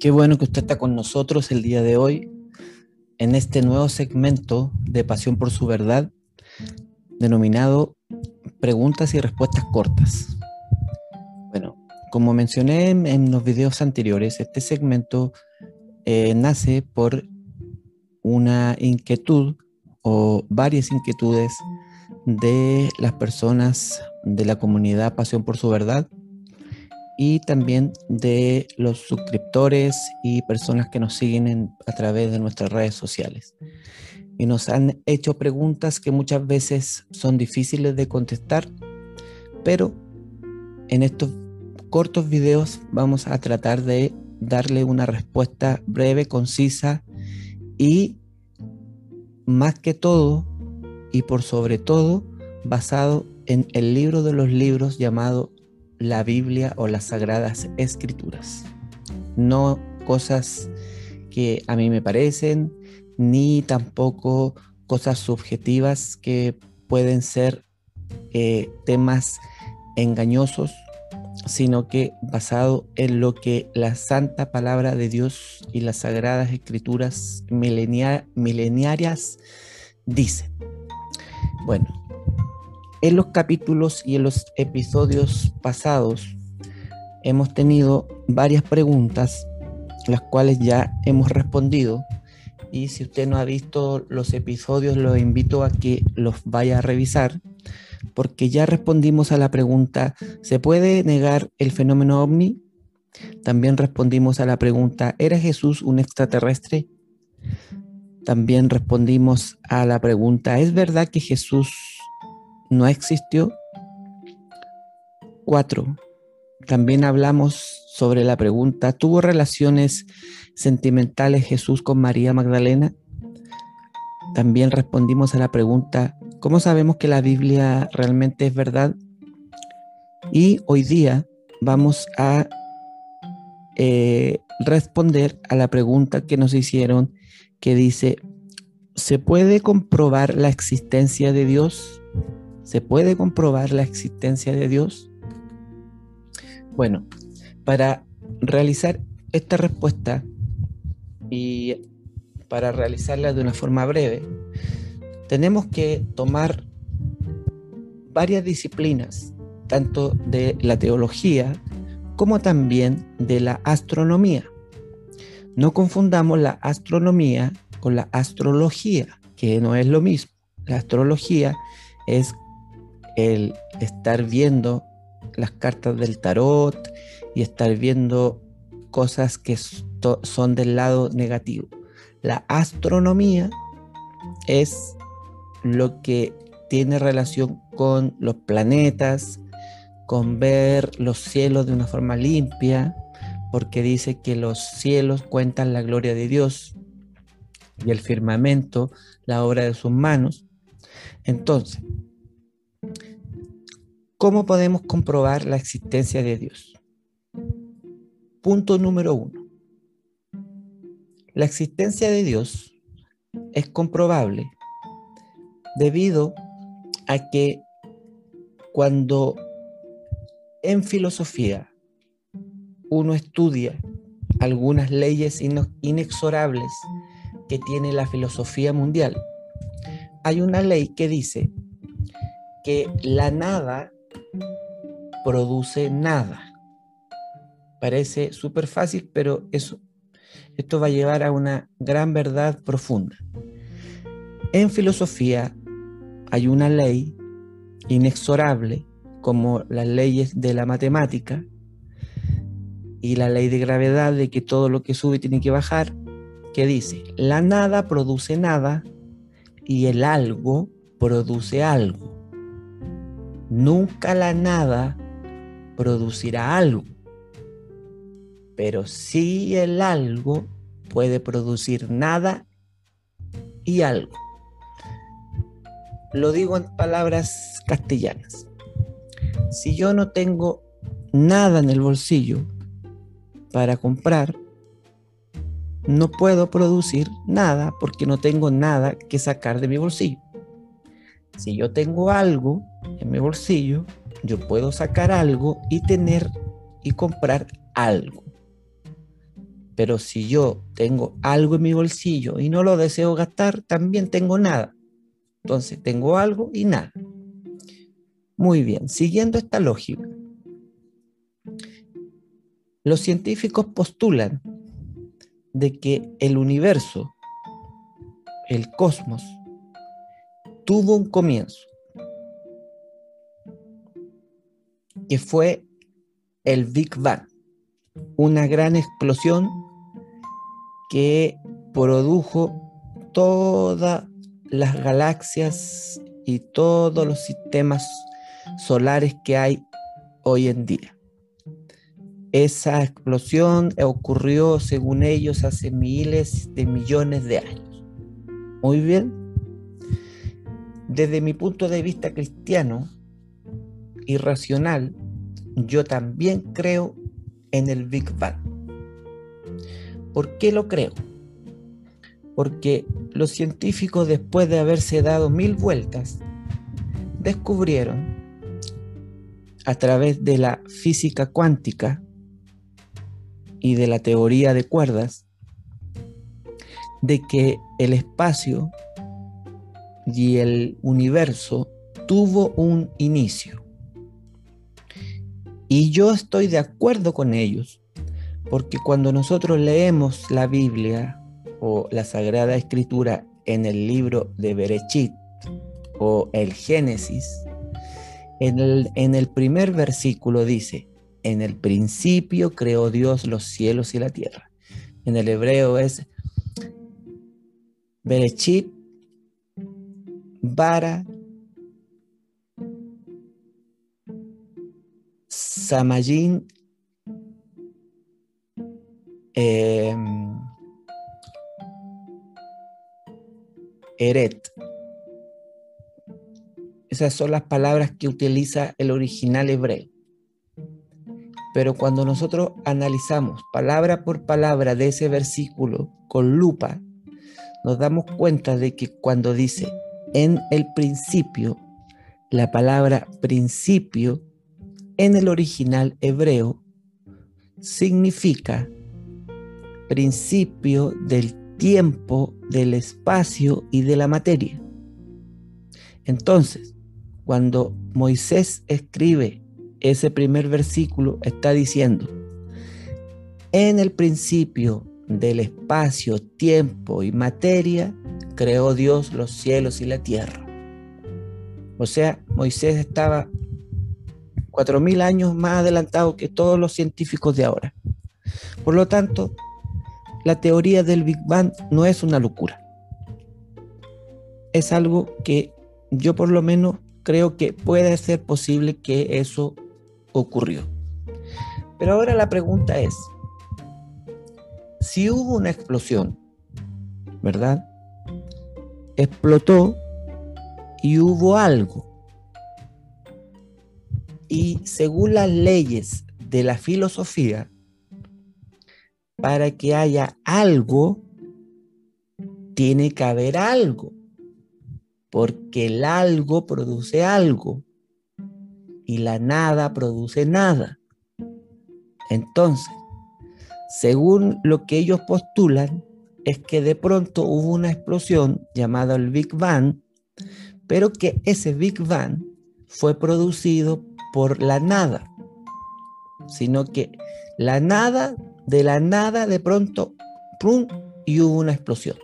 Qué bueno que usted está con nosotros el día de hoy en este nuevo segmento de Pasión por su Verdad, denominado Preguntas y Respuestas Cortas. Bueno, como mencioné en los videos anteriores, este segmento eh, nace por una inquietud o varias inquietudes de las personas de la comunidad Pasión por su Verdad y también de los suscriptores y personas que nos siguen a través de nuestras redes sociales. Y nos han hecho preguntas que muchas veces son difíciles de contestar, pero en estos cortos videos vamos a tratar de darle una respuesta breve, concisa y más que todo y por sobre todo basado en el libro de los libros llamado la Biblia o las Sagradas Escrituras. No cosas que a mí me parecen, ni tampoco cosas subjetivas que pueden ser eh, temas engañosos, sino que basado en lo que la santa palabra de Dios y las sagradas escrituras mileniarias dicen. Bueno, en los capítulos y en los episodios pasados hemos tenido varias preguntas, las cuales ya hemos respondido. Y si usted no ha visto los episodios, lo invito a que los vaya a revisar, porque ya respondimos a la pregunta, ¿se puede negar el fenómeno ovni? También respondimos a la pregunta, ¿era Jesús un extraterrestre? También respondimos a la pregunta, ¿es verdad que Jesús no existió. Cuatro, también hablamos sobre la pregunta, ¿tuvo relaciones sentimentales Jesús con María Magdalena? También respondimos a la pregunta, ¿cómo sabemos que la Biblia realmente es verdad? Y hoy día vamos a eh, responder a la pregunta que nos hicieron que dice, ¿se puede comprobar la existencia de Dios? ¿Se puede comprobar la existencia de Dios? Bueno, para realizar esta respuesta y para realizarla de una forma breve, tenemos que tomar varias disciplinas, tanto de la teología como también de la astronomía. No confundamos la astronomía con la astrología, que no es lo mismo. La astrología es el estar viendo las cartas del tarot y estar viendo cosas que son del lado negativo. La astronomía es lo que tiene relación con los planetas, con ver los cielos de una forma limpia, porque dice que los cielos cuentan la gloria de Dios y el firmamento la obra de sus manos. Entonces, ¿Cómo podemos comprobar la existencia de Dios? Punto número uno. La existencia de Dios es comprobable debido a que cuando en filosofía uno estudia algunas leyes inexorables que tiene la filosofía mundial, hay una ley que dice que la nada produce nada. Parece súper fácil, pero eso, esto va a llevar a una gran verdad profunda. En filosofía hay una ley inexorable, como las leyes de la matemática y la ley de gravedad de que todo lo que sube tiene que bajar, que dice, la nada produce nada y el algo produce algo. Nunca la nada producirá algo, pero sí el algo puede producir nada y algo. Lo digo en palabras castellanas. Si yo no tengo nada en el bolsillo para comprar, no puedo producir nada porque no tengo nada que sacar de mi bolsillo. Si yo tengo algo en mi bolsillo, yo puedo sacar algo y tener y comprar algo. Pero si yo tengo algo en mi bolsillo y no lo deseo gastar, también tengo nada. Entonces tengo algo y nada. Muy bien, siguiendo esta lógica, los científicos postulan de que el universo, el cosmos, tuvo un comienzo, que fue el Big Bang, una gran explosión que produjo todas las galaxias y todos los sistemas solares que hay hoy en día. Esa explosión ocurrió, según ellos, hace miles de millones de años. Muy bien. Desde mi punto de vista cristiano y racional, yo también creo en el Big Bang. ¿Por qué lo creo? Porque los científicos, después de haberse dado mil vueltas, descubrieron a través de la física cuántica y de la teoría de cuerdas de que el espacio y el universo tuvo un inicio. Y yo estoy de acuerdo con ellos, porque cuando nosotros leemos la Biblia o la Sagrada Escritura en el libro de Berechit o el Génesis, en el, primer versículo dice, en el principio creó Dios los cielos y la tierra. En el hebreo es Berechit Bara Samajin em, Eret. Esas son las palabras que utiliza el original hebreo. Pero cuando nosotros analizamos palabra por palabra de ese versículo con lupa, nos damos cuenta de que cuando dice en el principio, la palabra principio en el original hebreo significa principio del tiempo, del espacio y de la materia. Entonces, cuando Moisés escribe ese primer versículo está diciendo, en el principio del espacio, tiempo y materia, creó Dios los cielos y la tierra. O sea, Moisés estaba cuatro mil años más adelantado que todos los científicos de ahora. Por lo tanto, la teoría del Big Bang no es una locura. Es algo que yo por lo menos creo que puede ser posible que eso ocurrió. Pero ahora la pregunta es, si hubo una explosión, ¿verdad? Explotó y hubo algo. Y según las leyes de la filosofía, para que haya algo, tiene que haber algo, porque el algo produce algo y la nada produce nada. Entonces, según lo que ellos postulan, es que de pronto hubo una explosión llamada el Big Bang, pero que ese Big Bang fue producido por la nada, sino que la nada, de la nada, de pronto, y hubo una explosión.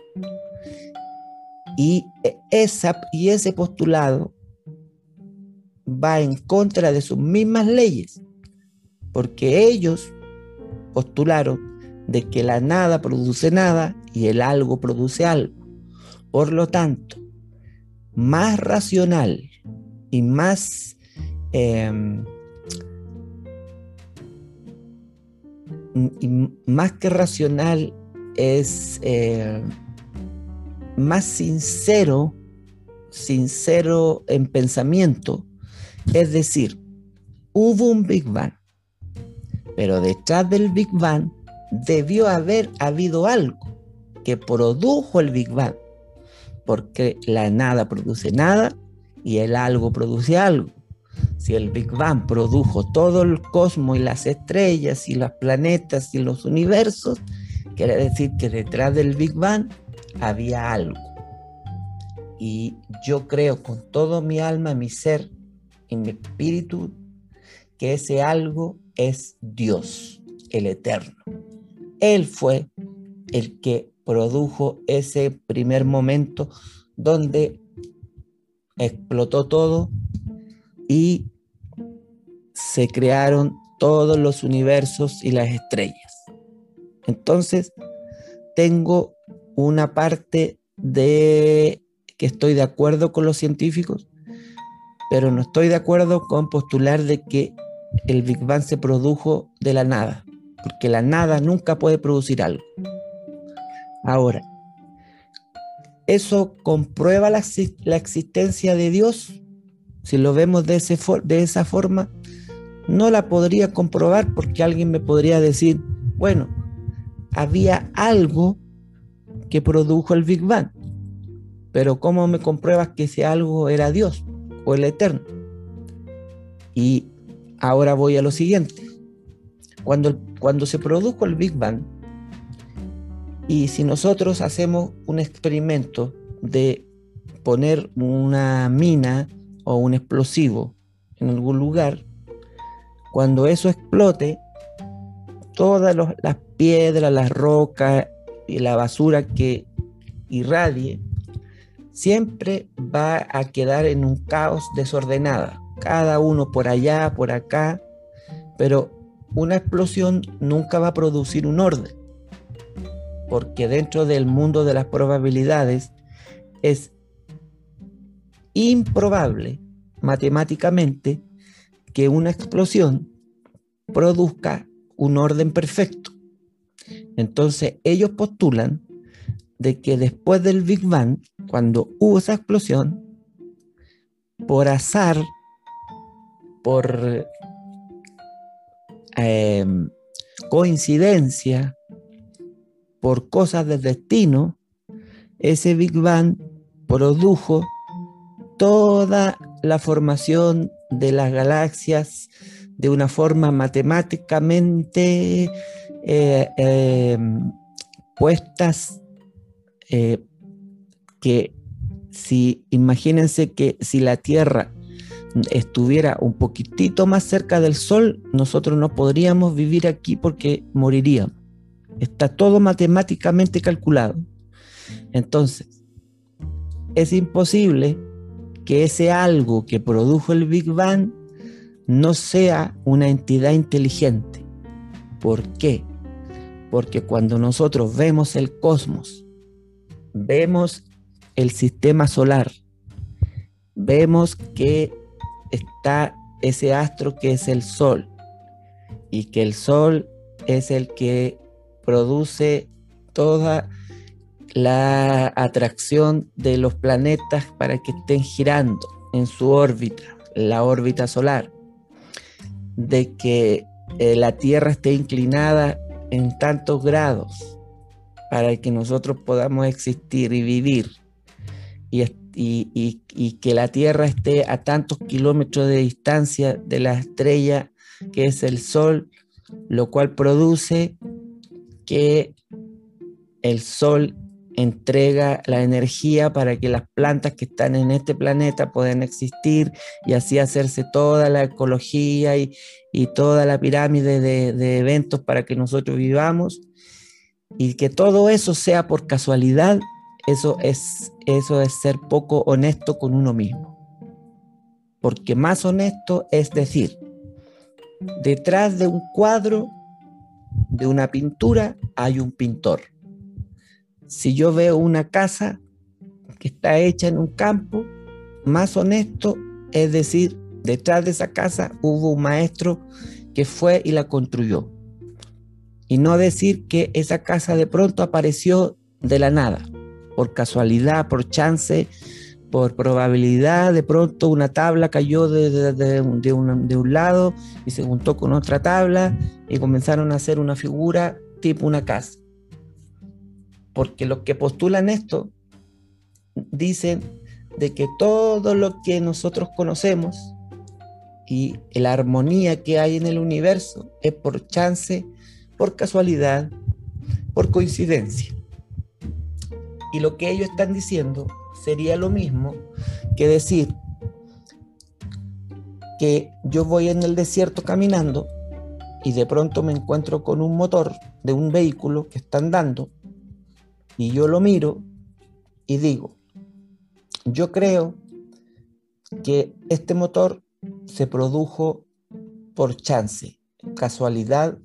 Y, esa, y ese postulado va en contra de sus mismas leyes, porque ellos postularon de que la nada produce nada y el algo produce algo. Por lo tanto, más racional y más em, más que racional es eh, más sincero, sincero en pensamiento, es decir, hubo un Big Bang, pero detrás del Big Bang debió haber habido algo que produjo el Big Bang, porque la nada produce nada y el algo produce algo. Si el Big Bang produjo todo el cosmos y las estrellas y los planetas y los universos, quiere decir que detrás del Big Bang había algo. Y yo creo con todo mi alma, mi ser y mi espíritu que ese algo es Dios, el eterno. Él fue el que produjo ese primer momento donde explotó todo y se crearon todos los universos y las estrellas. Entonces, tengo una parte de que estoy de acuerdo con los científicos, pero no estoy de acuerdo con postular de que el Big Bang se produjo de la nada, porque la nada nunca puede producir algo. Ahora, ¿eso comprueba la, existencia de Dios? Si lo vemos de, de esa forma, no la podría comprobar porque alguien me podría decir, bueno, había algo que produjo el Big Bang, pero ¿cómo me compruebas que ese algo era Dios o el Eterno? Y ahora voy a lo siguiente. Cuando, cuando se produjo el Big Bang, y si nosotros hacemos un experimento de poner una mina o un explosivo en algún lugar, cuando eso explote, todas las piedras, las rocas y la basura que irradie, siempre va a quedar en un caos desordenada. Cada uno por allá, por acá, pero una explosión nunca va a producir un orden, porque dentro del mundo de las probabilidades es improbable matemáticamente que una explosión produzca un orden perfecto. Entonces ellos postulan de que después del Big Bang, cuando hubo esa explosión, por azar, por em, coincidencia, por cosas del destino, ese Big Bang produjo toda la formación de las galaxias de una forma matemáticamente eh, eh, puestas eh, que si imagínense que si la Tierra estuviera un poquitito más cerca del Sol, nosotros no podríamos vivir aquí porque moriríamos. Está todo matemáticamente calculado. Entonces, es imposible que ese algo que produjo el Big Bang no sea una entidad inteligente. ¿Por qué? Porque cuando nosotros vemos el cosmos, vemos el sistema solar, vemos que está ese astro que es el Sol y que el Sol es el que produce toda la atracción de los planetas para que estén girando en su órbita, la órbita solar. De que eh, la Tierra esté inclinada en tantos grados para que nosotros podamos existir y vivir. Y, y, que la Tierra esté a tantos kilómetros de distancia de la estrella que es el Sol, lo cual produce que el Sol entrega la energía para que las plantas que están en este planeta puedan existir y así hacerse toda la ecología y, toda la pirámide de, eventos para que nosotros vivamos y que todo eso sea por casualidad, eso es, eso es ser poco honesto con uno mismo. Porque más honesto es decir, detrás de un cuadro, de una pintura, hay un pintor si yo veo una casa que está hecha en un campo, más honesto es decir, detrás de esa casa hubo un maestro que fue y la construyó. Y no decir que esa casa de pronto apareció de la nada, por casualidad, por chance, por probabilidad, de pronto una tabla cayó de, de, un lado y se juntó con otra tabla y comenzaron a hacer una figura tipo una casa porque los que postulan esto dicen de que todo lo que nosotros conocemos y la armonía que hay en el universo es por chance, por casualidad, por coincidencia. Y lo que ellos están diciendo sería lo mismo que decir que yo voy en el desierto caminando y de pronto me encuentro con un motor de un vehículo que está andando y yo lo miro y digo, yo creo que este motor se produjo por chance, casualidad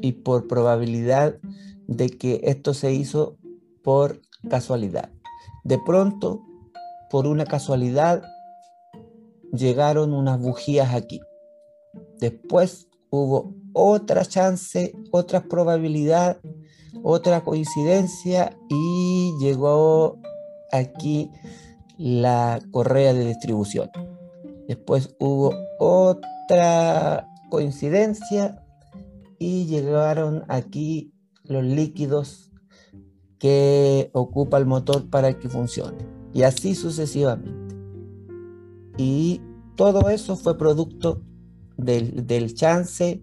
y por probabilidad de que esto se hizo por casualidad. De pronto, por una casualidad, llegaron unas bujías aquí. Después hubo otra chance, otra probabilidad, otra coincidencia y llegó aquí la correa de distribución. Después hubo otra coincidencia y llegaron aquí los líquidos que ocupa el motor para que funcione. Y así sucesivamente. Y todo eso fue producto del, del chance,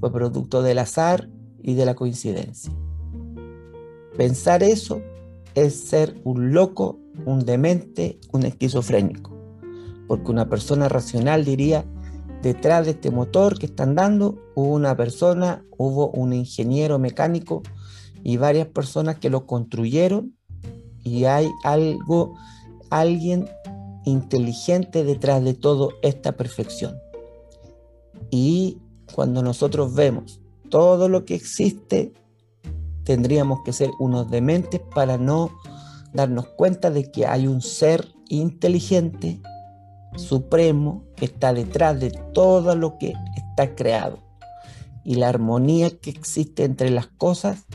fue producto del azar y de la coincidencia. Pensar eso es ser un loco, un demente, un esquizofrénico. Porque una persona racional diría, detrás de este motor que están dando, hubo una persona, hubo un ingeniero mecánico y varias personas que lo construyeron y hay algo, alguien inteligente detrás de toda esta perfección. Y cuando nosotros vemos todo lo que existe, tendríamos que ser unos dementes para no darnos cuenta de que hay un ser inteligente, supremo, que está detrás de todo lo que está creado. Y la armonía que existe entre las cosas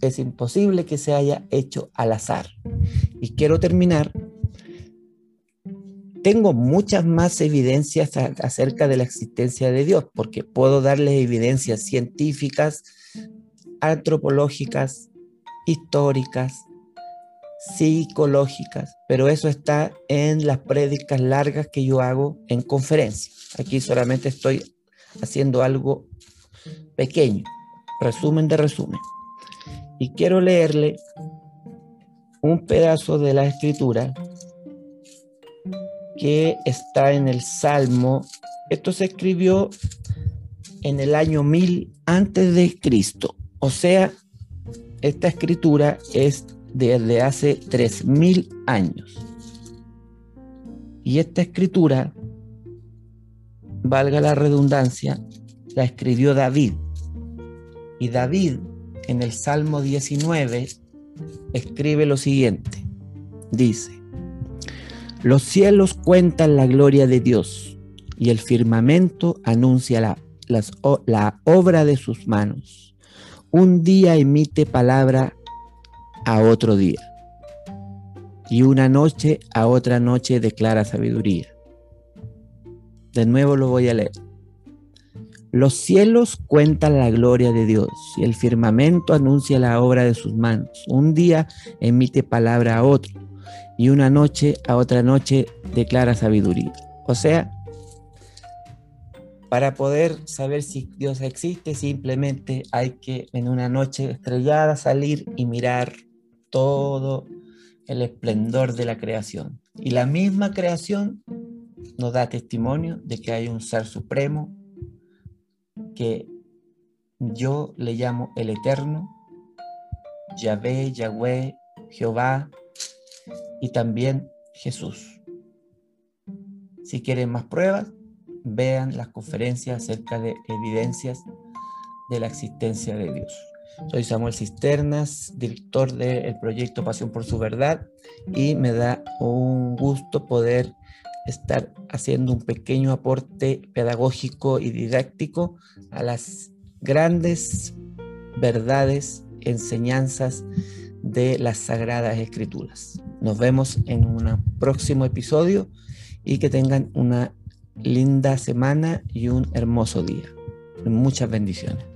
es imposible que se haya hecho al azar. Y quiero terminar. Tengo muchas más evidencias acerca de la existencia de Dios, porque puedo darles evidencias científicas, antropológicas, históricas, psicológicas, pero eso está en las prédicas largas que yo hago en conferencias. Aquí solamente estoy haciendo algo pequeño, resumen de resumen. Y quiero leerle un pedazo de la escritura que está en el Salmo. Esto se escribió en el año 1000 antes de Cristo. O sea, esta escritura es desde hace 3000 años. Y esta escritura, valga la redundancia, la escribió David. Y David en el Salmo 19 escribe lo siguiente. Dice, los cielos cuentan la gloria de Dios y el firmamento anuncia la, la obra de sus manos. Un día emite palabra a otro día y una noche a otra noche declara sabiduría. De nuevo lo voy a leer. Los cielos cuentan la gloria de Dios y el firmamento anuncia la obra de sus manos. Un día emite palabra a otro y una noche a otra noche declara sabiduría. O sea, para poder saber si Dios existe, simplemente hay que en una noche estrellada salir y mirar todo el esplendor de la creación. Y la misma creación nos da testimonio de que hay un ser supremo que yo le llamo el Eterno, Yahvé, Yahweh, Jehová y también Jesús. Si quieren más pruebas, vean las conferencias acerca de evidencias de la existencia de Dios. Soy Samuel Cisternas, director del proyecto Pasión por su Verdad y me da un gusto poder estar haciendo un pequeño aporte pedagógico y didáctico a las grandes verdades, enseñanzas de las Sagradas Escrituras. Nos vemos en un próximo episodio y que tengan una linda semana y un hermoso día. Muchas bendiciones.